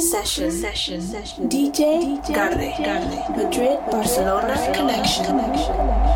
session. session. DJ DJ Garde. Madrid, Barcelona connection connection.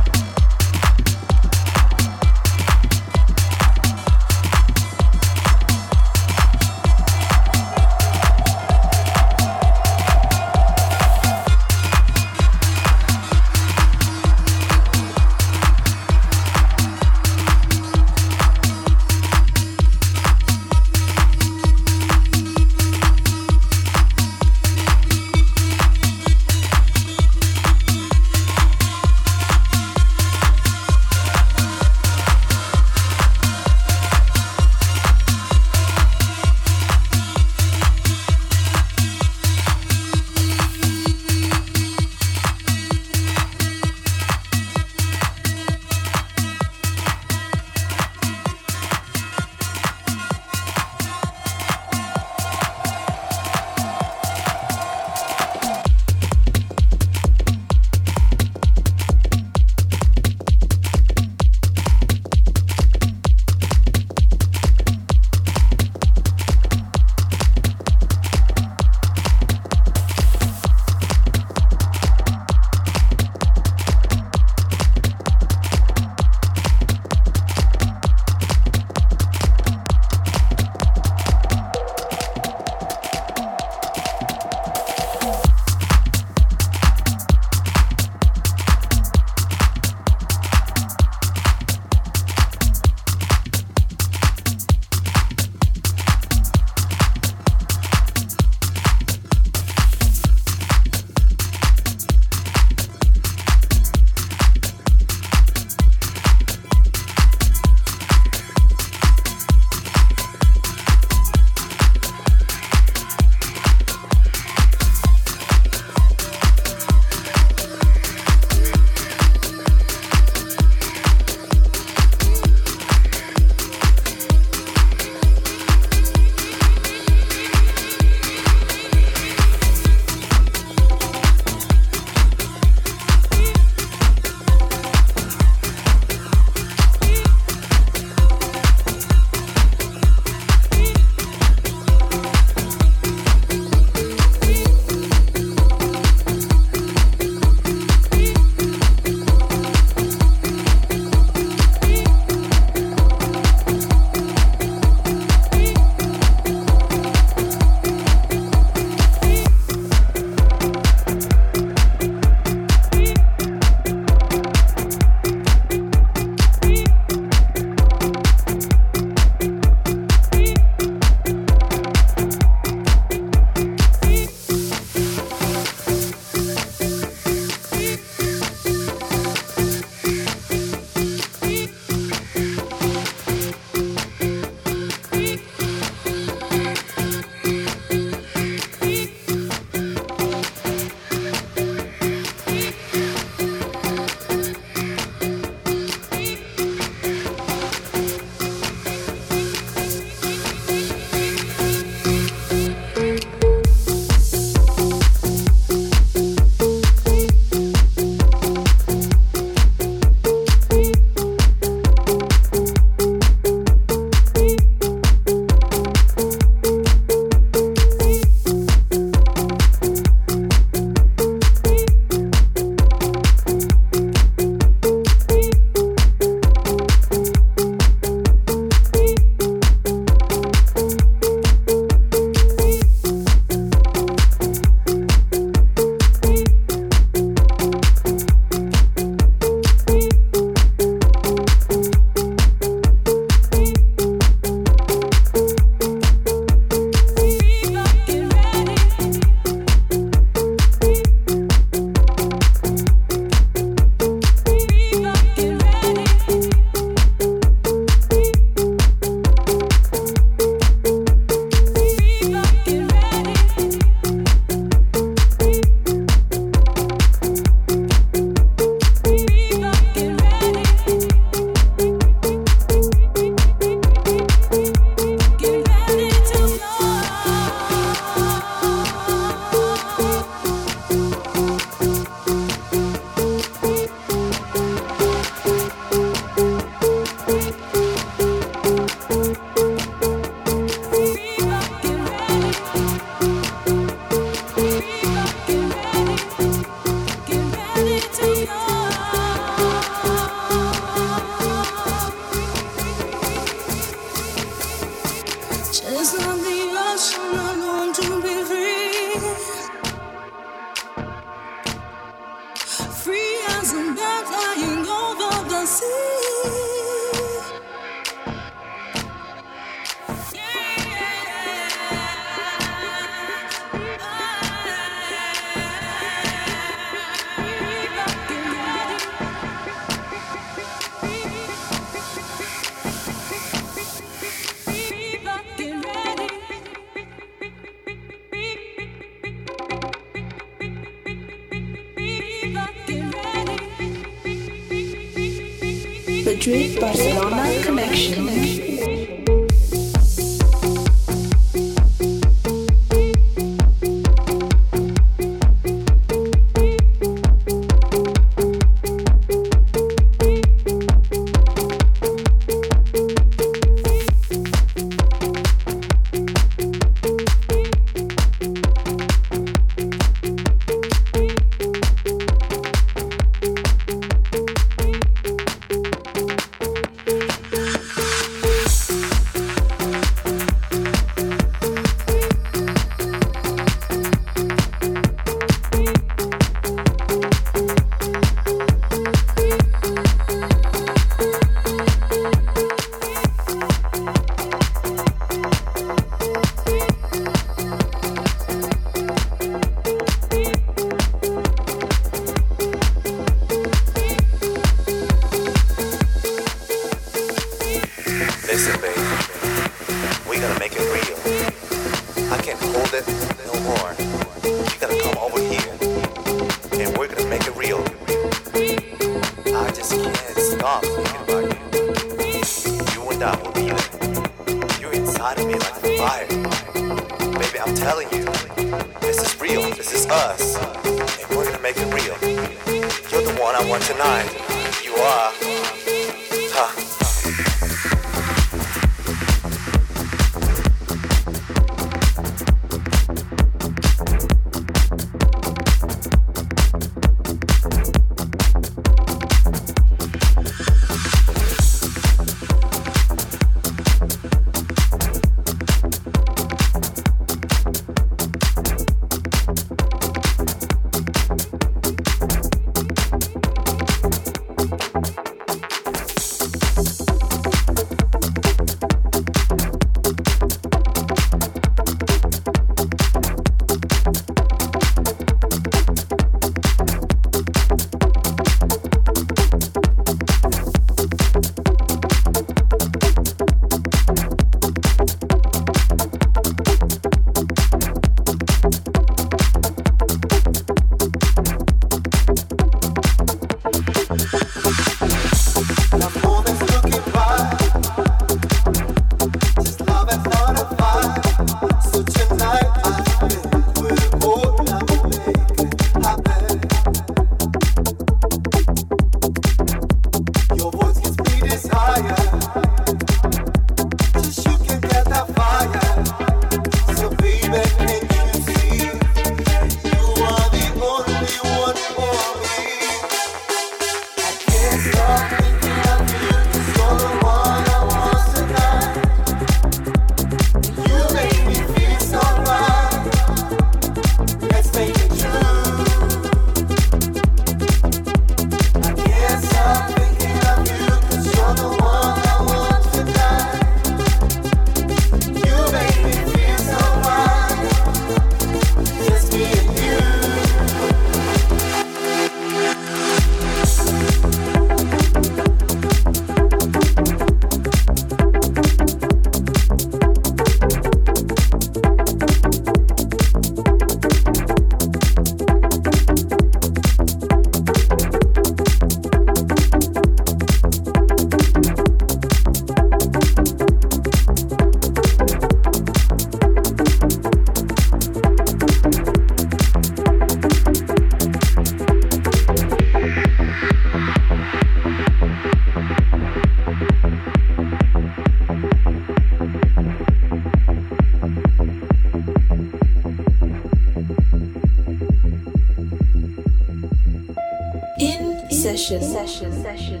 session. Session. Session.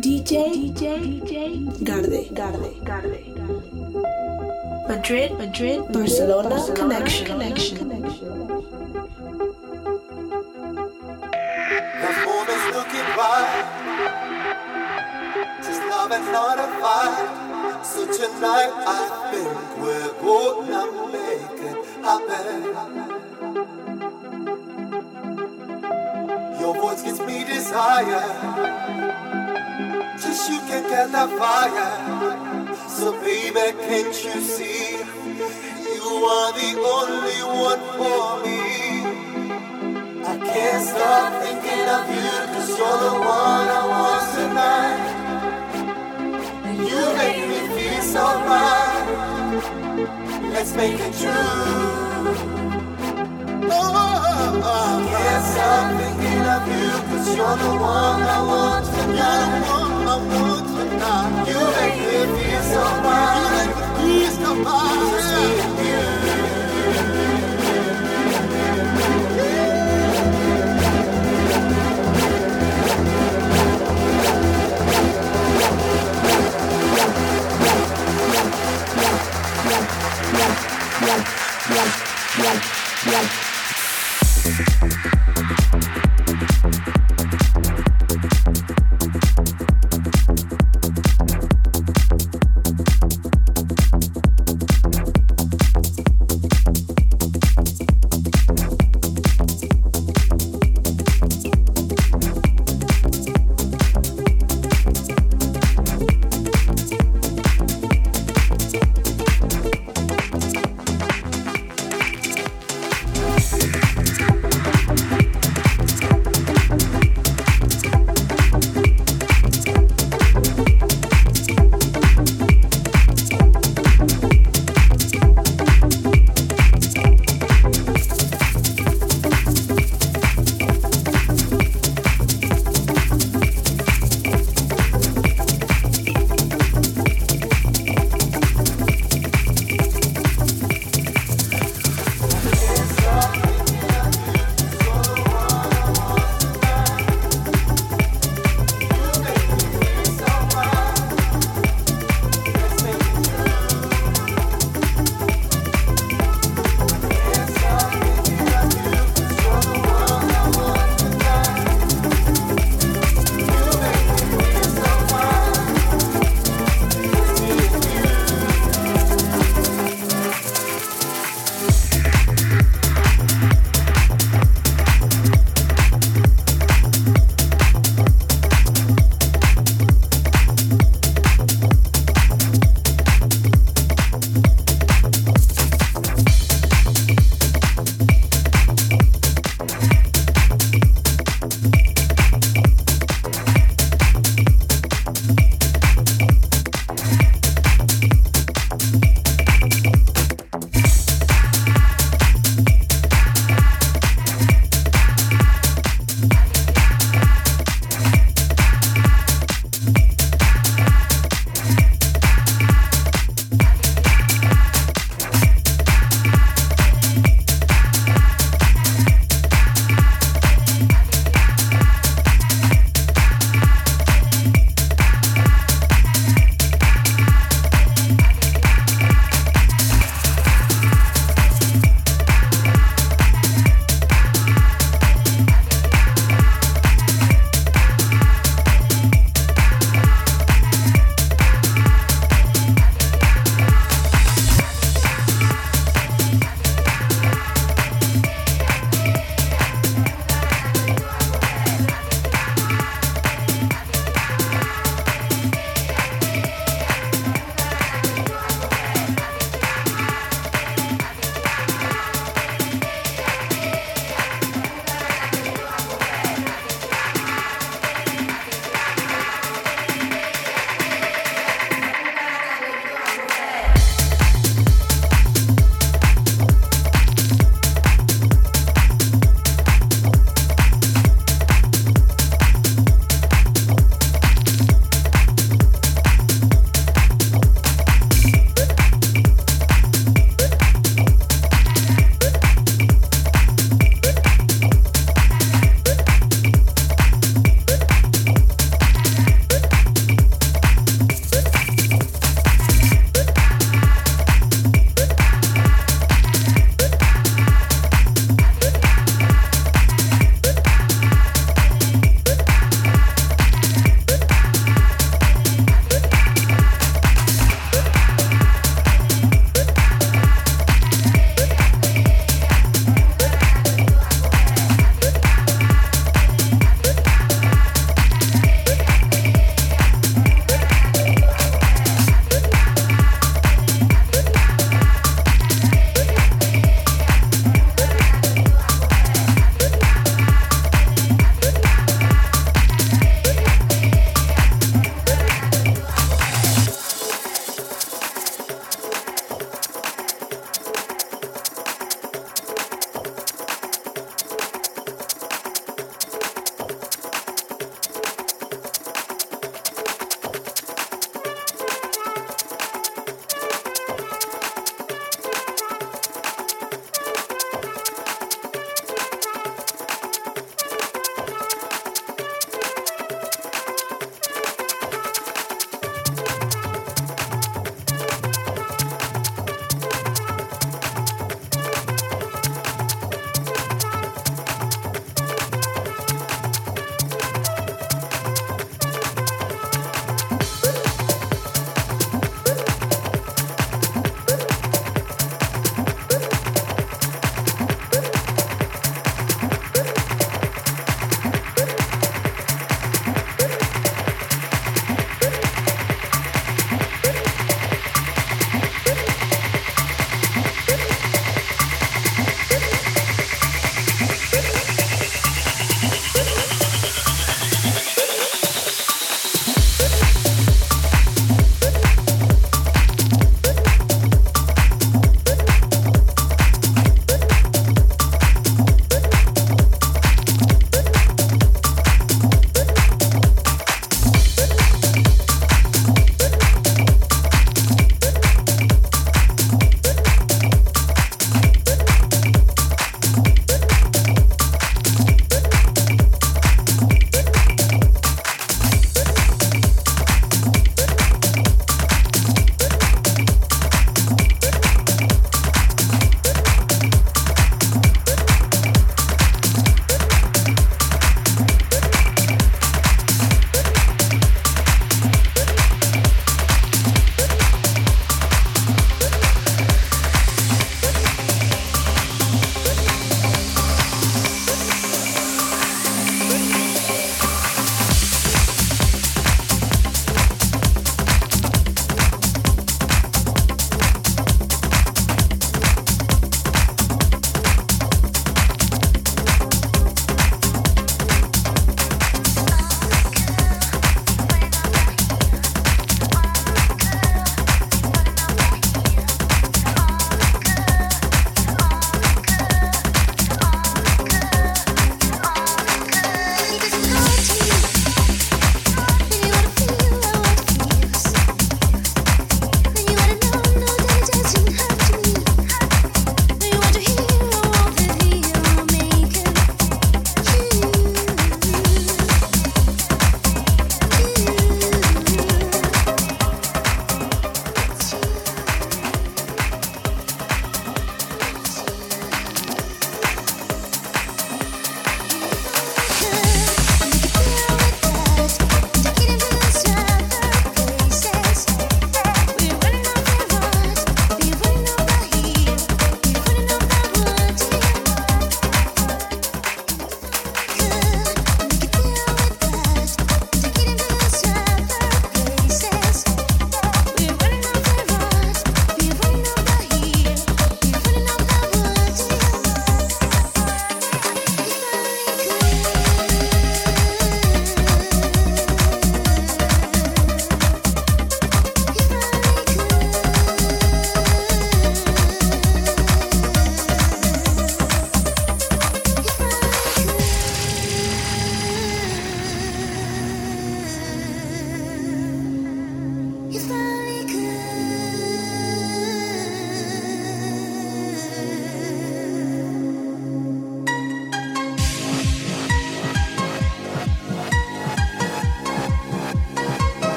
DJ. DJ. DJ. Garde. Garde. Garde. Madrid. Madrid. Barcelona. Barcelona. Connection. Connection. Connection. The moon is looking bright. Just love and not a fight. So tonight I think we're gonna make it happen. Desire. Just you can get that fire. So baby, can't you see? You are the only one for me. I can't stop thinking of you, cause you're the one I want tonight. And you make me feel so right. Let's make it true. Oh, I can't stop thinking of you, cause you're the one I want I want tonight. You make me feel so right. You make me feel so right.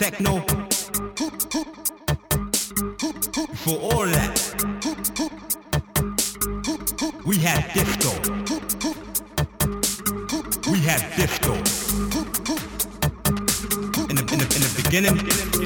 techno. For all that, we had disco. We had disco. In the, in the, in the beginning.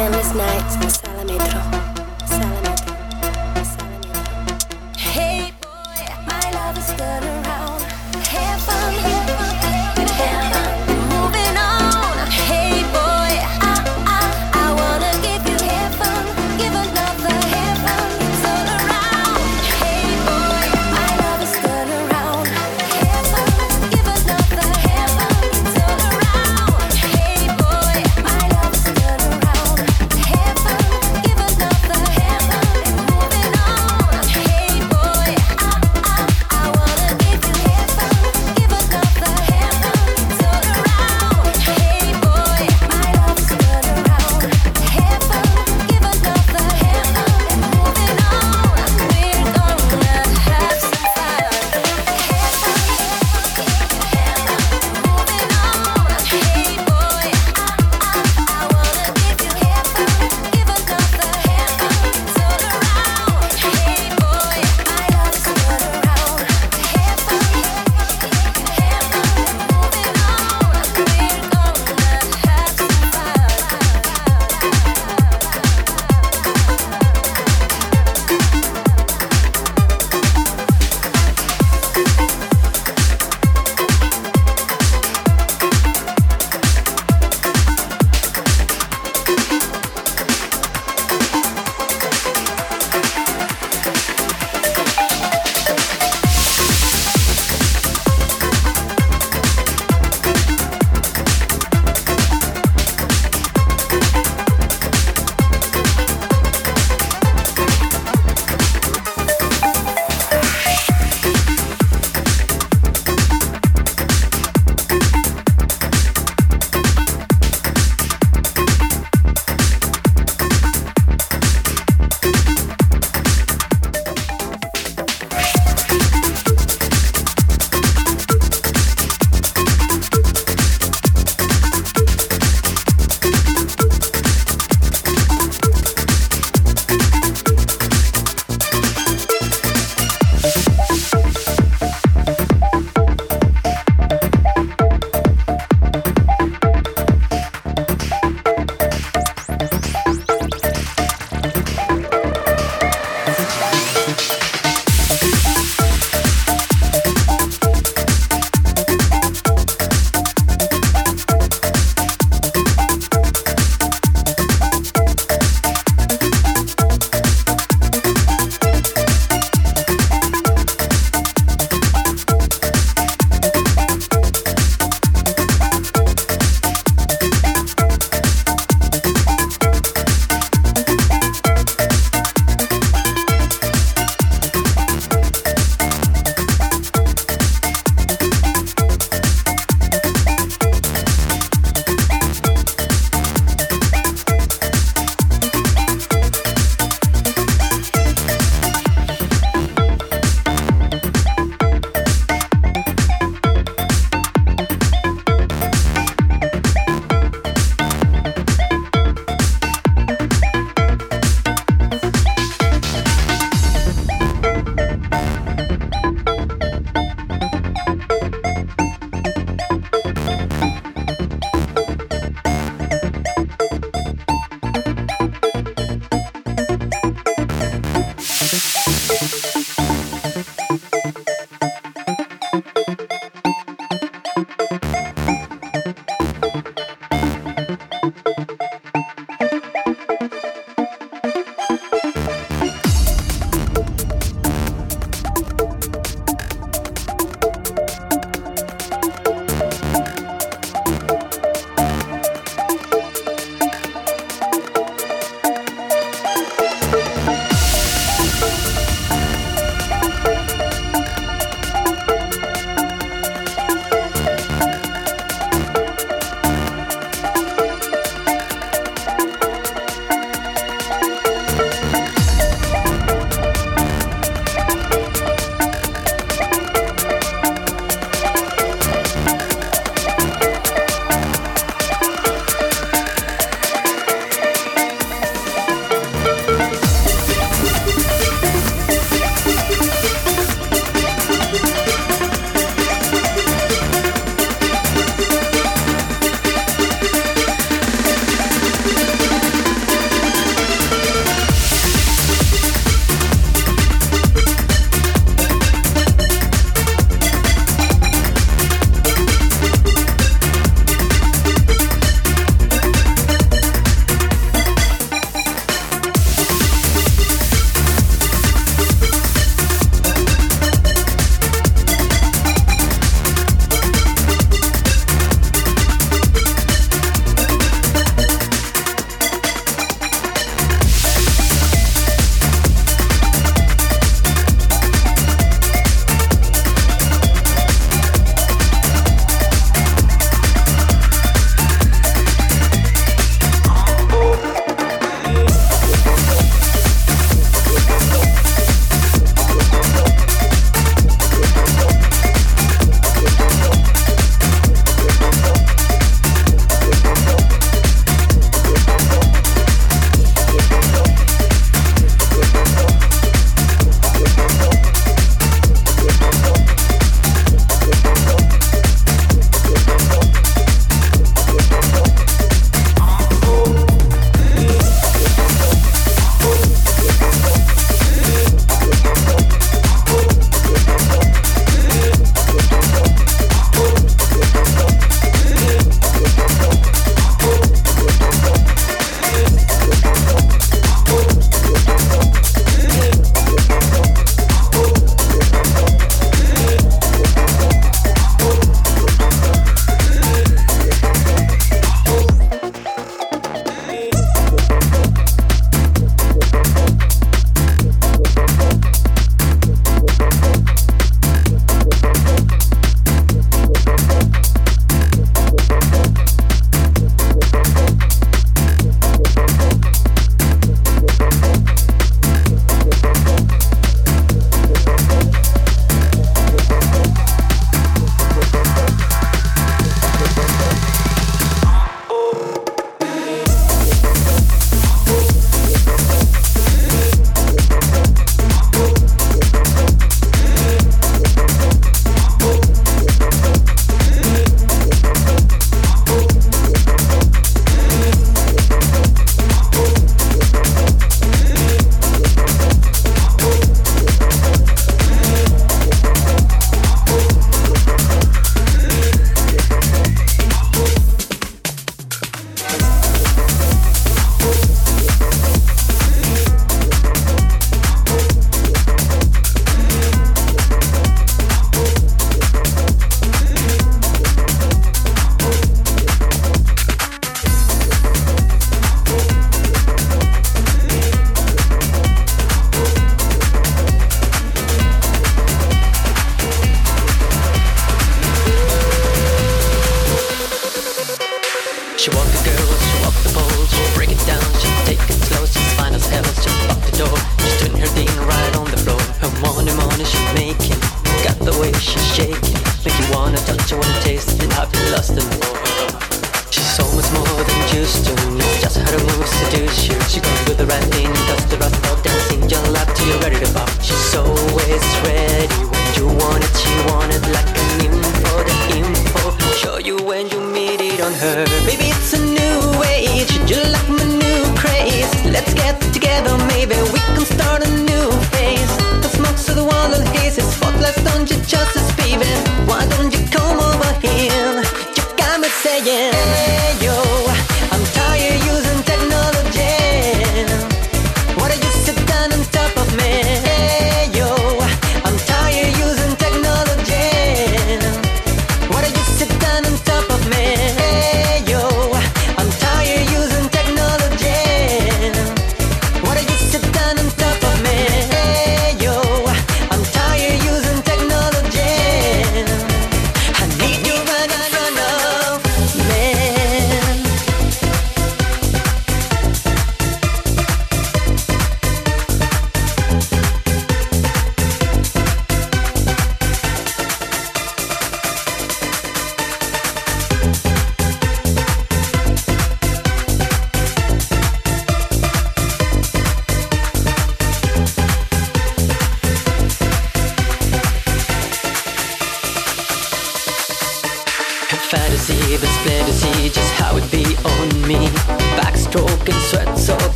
Endless night.